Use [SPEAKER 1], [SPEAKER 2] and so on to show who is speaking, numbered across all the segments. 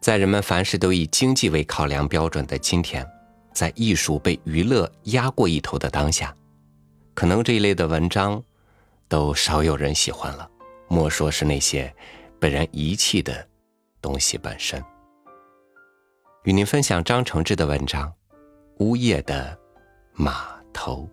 [SPEAKER 1] 在人们凡事都以经济为考量标准的今天，在艺术被娱乐压过一头的当下，可能这一类的文章都少有人喜欢了。莫说是那些被人遗弃的东西本身。与您分享张承志的文章《呜咽的码头》。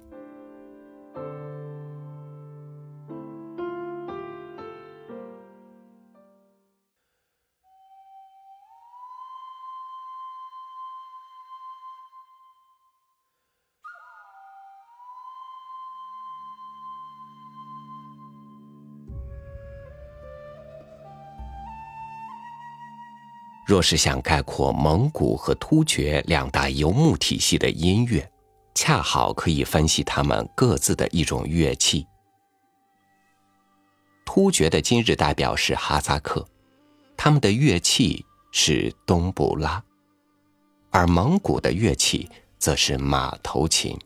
[SPEAKER 1] 若是想概括蒙古和突厥两大游牧体系的音乐，恰好可以分析他们各自的一种乐器。突厥的今日代表是哈萨克，他们的乐器是东布拉；而蒙古的乐器则是马头琴。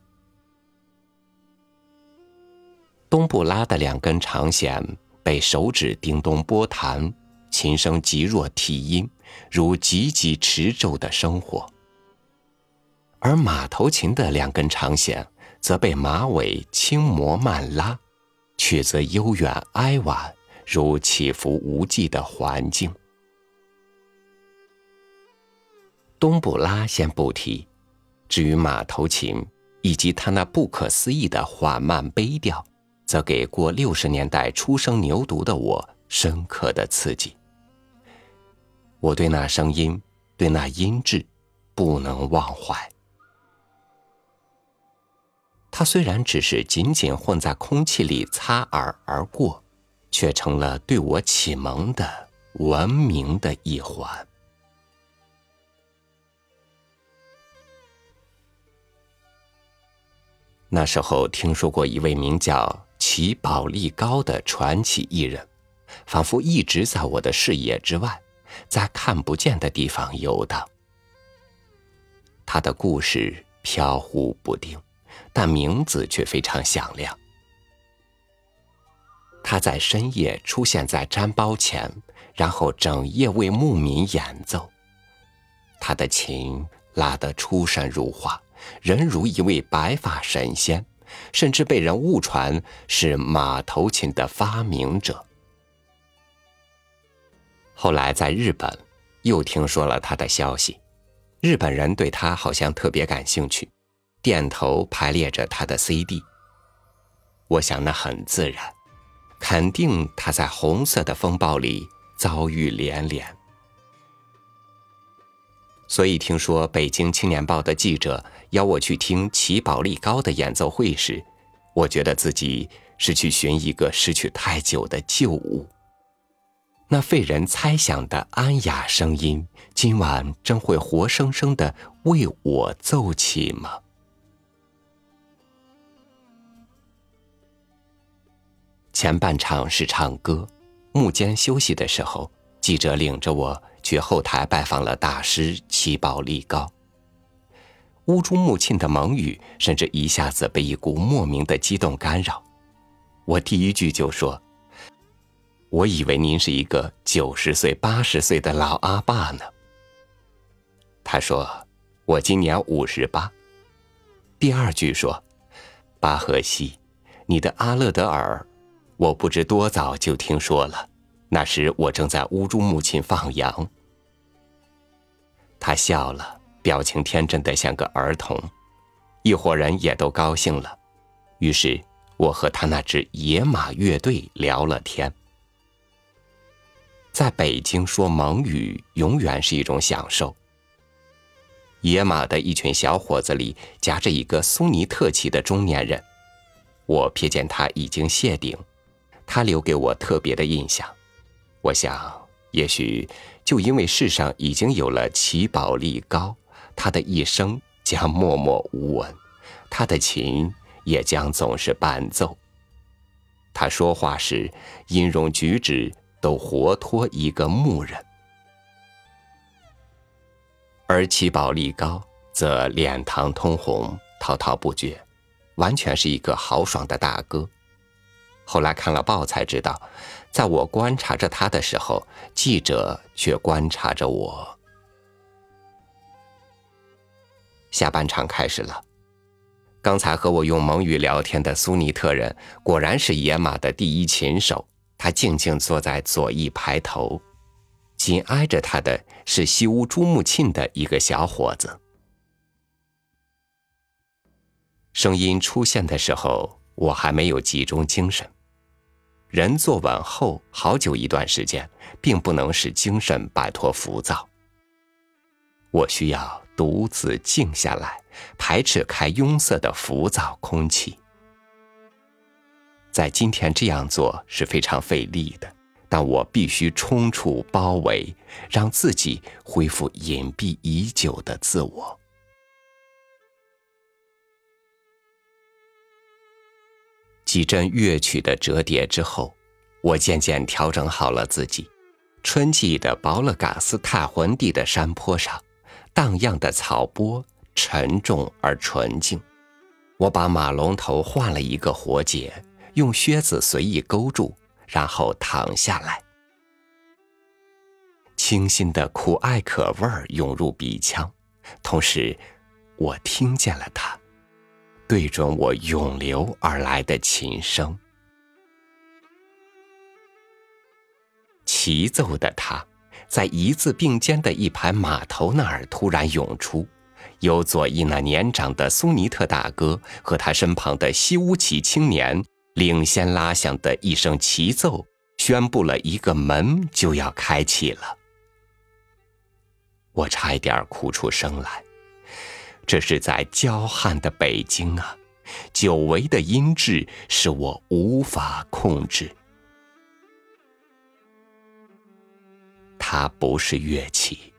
[SPEAKER 1] 东布拉的两根长弦被手指叮咚拨弹。琴声极弱，体音如急急持咒的生活；而马头琴的两根长弦则被马尾轻磨慢拉，曲则悠远哀婉，如起伏无际的环境。东布拉先不提，至于马头琴以及它那不可思议的缓慢悲调，则给过六十年代初生牛犊的我深刻的刺激。我对那声音，对那音质，不能忘怀。它虽然只是仅仅混在空气里擦耳而过，却成了对我启蒙的文明的一环。那时候听说过一位名叫齐宝力高的传奇艺人，仿佛一直在我的视野之外。在看不见的地方游荡，他的故事飘忽不定，但名字却非常响亮。他在深夜出现在毡包前，然后整夜为牧民演奏。他的琴拉得出神入化，人如一位白发神仙，甚至被人误传是马头琴的发明者。后来在日本，又听说了他的消息，日本人对他好像特别感兴趣，店头排列着他的 CD。我想那很自然，肯定他在红色的风暴里遭遇连连。所以听说《北京青年报》的记者邀我去听齐宝力高的演奏会时，我觉得自己是去寻一个失去太久的旧物。那费人猜想的安雅声音，今晚真会活生生的为我奏起吗？前半场是唱歌，幕间休息的时候，记者领着我去后台拜访了大师齐宝力高。乌珠穆沁的蒙语，甚至一下子被一股莫名的激动干扰，我第一句就说。我以为您是一个九十岁、八十岁的老阿爸呢。他说：“我今年五十八。”第二句说：“巴赫西，你的阿勒德尔，我不知多早就听说了。那时我正在乌珠穆沁放羊。”他笑了，表情天真的像个儿童。一伙人也都高兴了，于是我和他那支野马乐队聊了天。在北京说蒙语永远是一种享受。野马的一群小伙子里夹着一个苏尼特旗的中年人，我瞥见他已经谢顶，他留给我特别的印象。我想，也许就因为世上已经有了齐宝力高，他的一生将默默无闻，他的琴也将总是伴奏。他说话时，音容举止。都活脱一个牧人，而齐宝力高则脸膛通红，滔滔不绝，完全是一个豪爽的大哥。后来看了报才知道，在我观察着他的时候，记者却观察着我。下半场开始了，刚才和我用蒙语聊天的苏尼特人，果然是野马的第一琴手。他静静坐在左翼排头，紧挨着他的是西屋朱木沁的一个小伙子。声音出现的时候，我还没有集中精神。人坐稳后，好久一段时间，并不能使精神摆脱浮躁。我需要独自静下来，排斥开拥塞的浮躁空气。在今天这样做是非常费力的，但我必须冲出包围，让自己恢复隐蔽已久的自我。几阵乐曲的折叠之后，我渐渐调整好了自己。春季的保勒嘎斯泰魂地的山坡上，荡漾的草波沉重而纯净。我把马龙头换了一个活结，用靴子随意勾住，然后躺下来。清新的苦艾可味儿涌入鼻腔，同时，我听见了它。对准我涌流而来的琴声，齐奏的他，在一字并肩的一排马头那儿突然涌出，由左翼那年长的苏尼特大哥和他身旁的西乌奇青年领先拉响的一声齐奏，宣布了一个门就要开启了。我差一点哭出声来。这是在娇悍的北京啊，久违的音质使我无法控制。它不是乐器，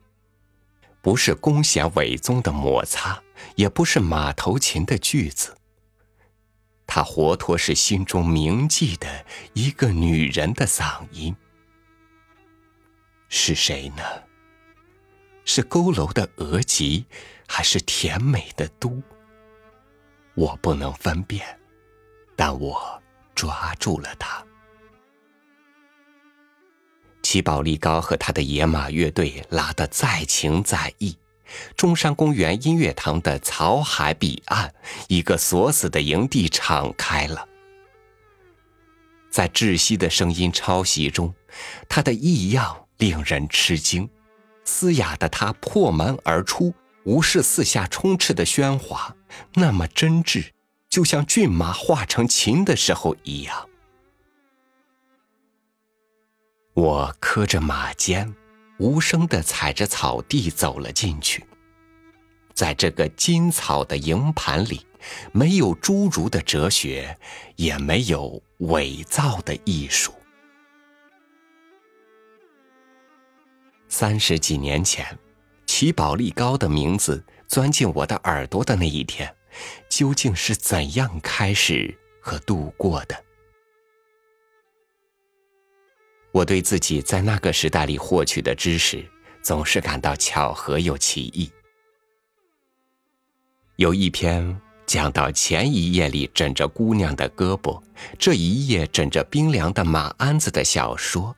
[SPEAKER 1] 不是弓弦尾宗的摩擦，也不是马头琴的句子。他活脱是心中铭记的一个女人的嗓音。是谁呢？是佝偻的额吉，还是甜美的都？我不能分辨，但我抓住了他。齐宝力高和他的野马乐队拉得再情再意。中山公园音乐堂的草海彼岸，一个锁死的营地敞开了。在窒息的声音抄袭中，他的异样令人吃惊。嘶哑的他破门而出，无视四下充斥的喧哗，那么真挚，就像骏马化成琴的时候一样。我磕着马肩，无声的踩着草地走了进去。在这个金草的营盘里，没有侏儒的哲学，也没有伪造的艺术。三十几年前，齐宝力高的名字钻进我的耳朵的那一天，究竟是怎样开始和度过的？我对自己在那个时代里获取的知识，总是感到巧合又奇异。有一篇讲到前一页里枕着姑娘的胳膊，这一页枕着冰凉的马鞍子的小说。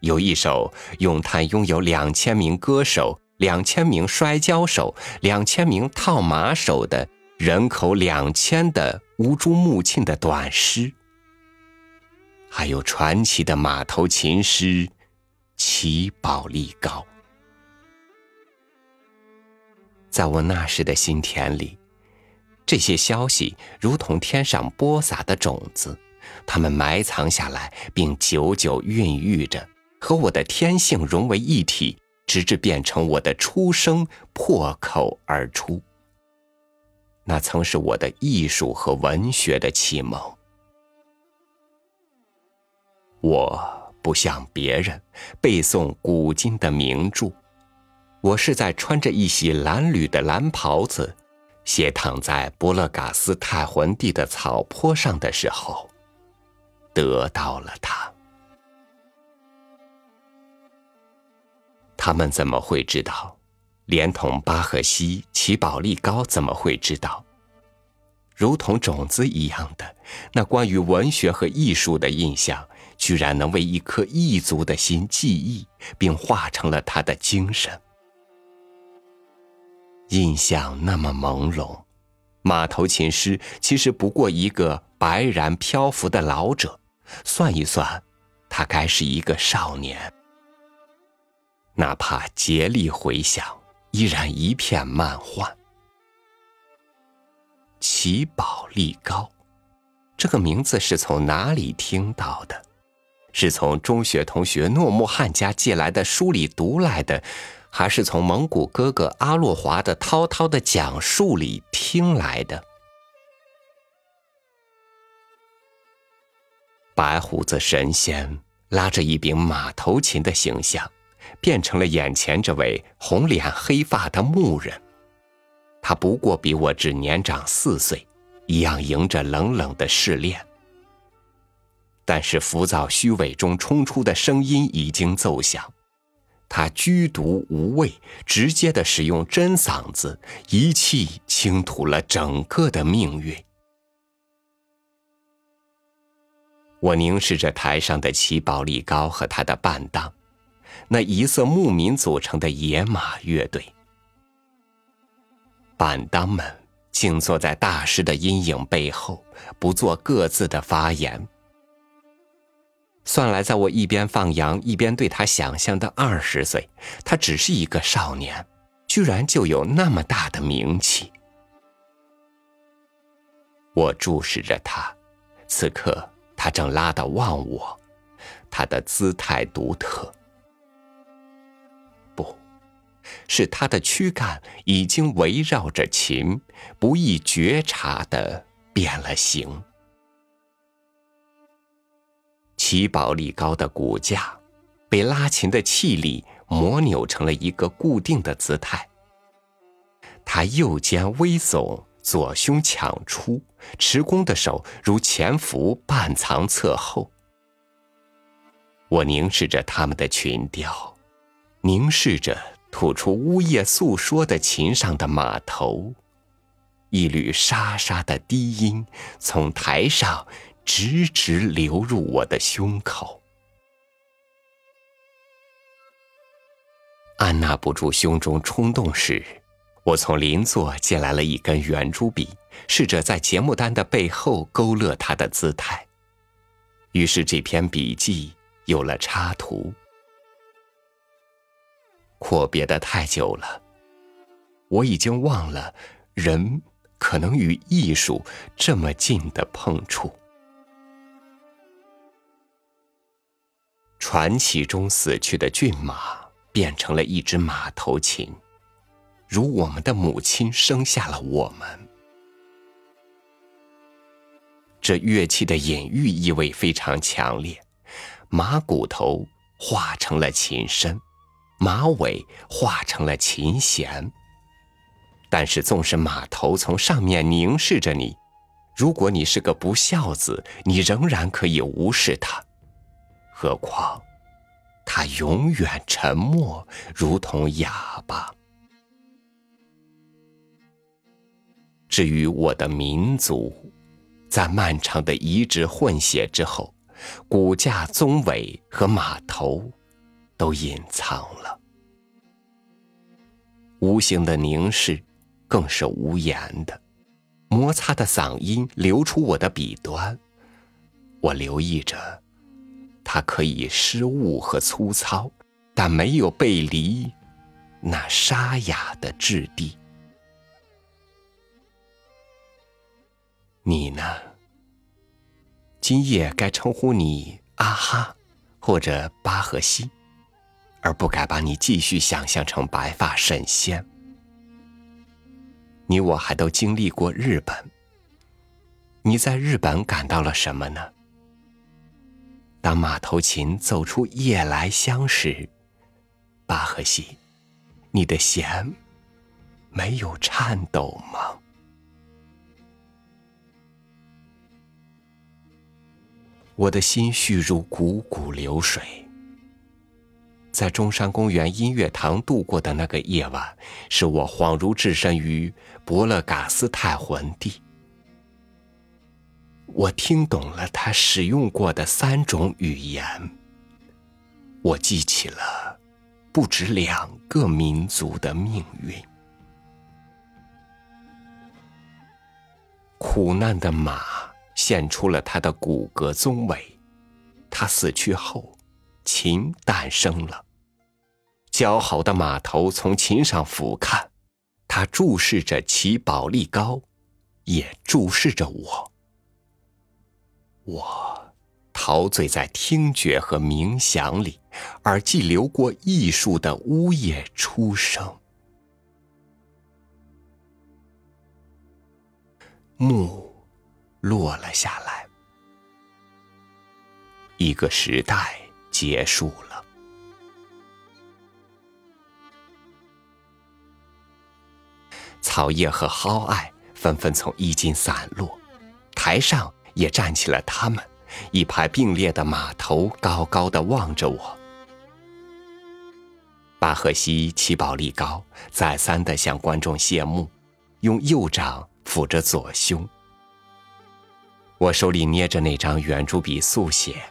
[SPEAKER 1] 有一首咏叹拥有两千名歌手、两千名摔跤手、两千名套马手的人口两千的乌珠穆沁的短诗，还有传奇的马头琴师齐宝力高。在我那时的心田里，这些消息如同天上播撒的种子，它们埋藏下来，并久久孕育着。和我的天性融为一体，直至变成我的出生，破口而出。那曾是我的艺术和文学的启蒙。我不像别人背诵古今的名著，我是在穿着一袭蓝缕的蓝袍子，斜躺在博勒嘎斯泰魂地的草坡上的时候，得到了它。他们怎么会知道？连同巴赫西、齐宝力高怎么会知道？如同种子一样的那关于文学和艺术的印象，居然能为一颗异族的心记忆，并化成了他的精神。印象那么朦胧，马头琴师其实不过一个白然漂浮的老者，算一算，他该是一个少年。哪怕竭力回想，依然一片漫幻。齐宝力高，这个名字是从哪里听到的？是从中学同学诺木汉家借来的书里读来的，还是从蒙古哥哥阿洛华的滔滔的讲述里听来的？白胡子神仙拉着一柄马头琴的形象。变成了眼前这位红脸黑发的牧人，他不过比我只年长四岁，一样迎着冷冷的试炼。但是浮躁虚伪中冲出的声音已经奏响，他居独无畏，直接的使用真嗓子，一气倾吐了整个的命运。我凝视着台上的齐宝力高和他的伴当。那一色牧民组成的野马乐队，伴当们静坐在大师的阴影背后，不做各自的发言。算来，在我一边放羊一边对他想象的二十岁，他只是一个少年，居然就有那么大的名气。我注视着他，此刻他正拉得忘我，他的姿态独特。不是他的躯干已经围绕着琴，不易觉察的变了形。齐宝力高的骨架，被拉琴的气力磨扭成了一个固定的姿态。他右肩微耸，左胸抢出，持弓的手如潜伏半藏侧后。我凝视着他们的群雕，凝视着。吐出呜咽诉说的琴上的马头，一缕沙沙的低音从台上直直流入我的胸口，按捺不住胸中冲动时，我从邻座借来了一根圆珠笔，试着在节目单的背后勾勒他的姿态，于是这篇笔记有了插图。阔别的太久了，我已经忘了人可能与艺术这么近的碰触。传奇中死去的骏马变成了一只马头琴，如我们的母亲生下了我们。这乐器的隐喻意味非常强烈，马骨头化成了琴身。马尾化成了琴弦，但是纵使马头从上面凝视着你，如果你是个不孝子，你仍然可以无视它。何况，他永远沉默，如同哑巴。至于我的民族，在漫长的遗址混血之后，骨架、鬃尾和马头。都隐藏了，无形的凝视，更是无言的。摩擦的嗓音流出我的笔端，我留意着，它可以失误和粗糙，但没有背离那沙哑的质地。你呢？今夜该称呼你阿哈，或者巴赫西。而不该把你继续想象成白发神仙。你我还都经历过日本。你在日本感到了什么呢？当马头琴奏出夜来香时，巴赫西，你的弦没有颤抖吗？我的心绪如汩汩流水。在中山公园音乐堂度过的那个夜晚，使我恍如置身于伯勒嘎斯泰魂地。我听懂了他使用过的三种语言。我记起了不止两个民族的命运。苦难的马献出了它的骨骼宗伟，它死去后，琴诞生了。姣好的马头从琴上俯瞰，它注视着齐宝力高，也注视着我。我陶醉在听觉和冥想里，耳际流过艺术的呜咽出声。幕落了下来，一个时代结束了。草叶和蒿艾纷纷从衣襟散落，台上也站起了他们，一排并列的马头高高的望着我。巴赫西齐宝力高再三的向观众谢幕，用右掌抚着左胸。我手里捏着那张圆珠笔速写，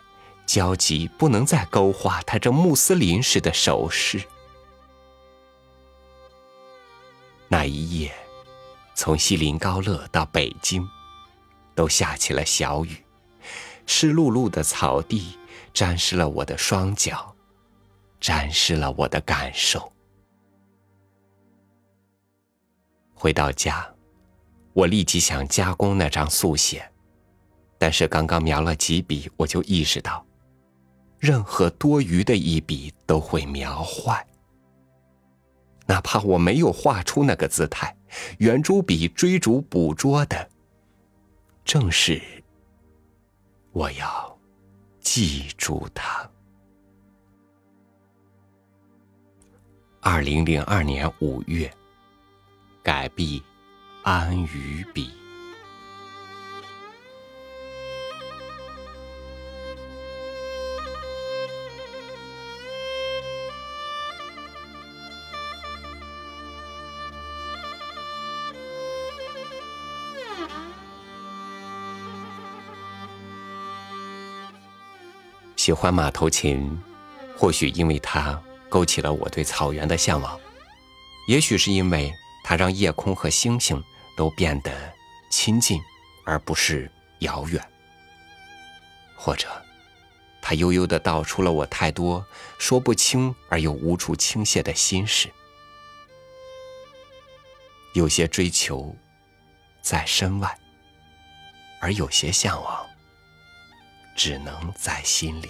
[SPEAKER 1] 焦急不能再勾画他这穆斯林式的手势。那一夜，从锡林高勒到北京，都下起了小雨，湿漉漉的草地沾湿了我的双脚，沾湿了我的感受。回到家，我立即想加工那张速写，但是刚刚描了几笔，我就意识到，任何多余的一笔都会描坏。哪怕我没有画出那个姿态，圆珠笔追逐捕捉的，正是我要记住它。二零零二年五月，改毕安于彼。喜欢马头琴，或许因为它勾起了我对草原的向往，也许是因为它让夜空和星星都变得亲近，而不是遥远。或者，它悠悠的道出了我太多说不清而又无处倾泻的心事。有些追求在身外，而有些向往。只能在心里。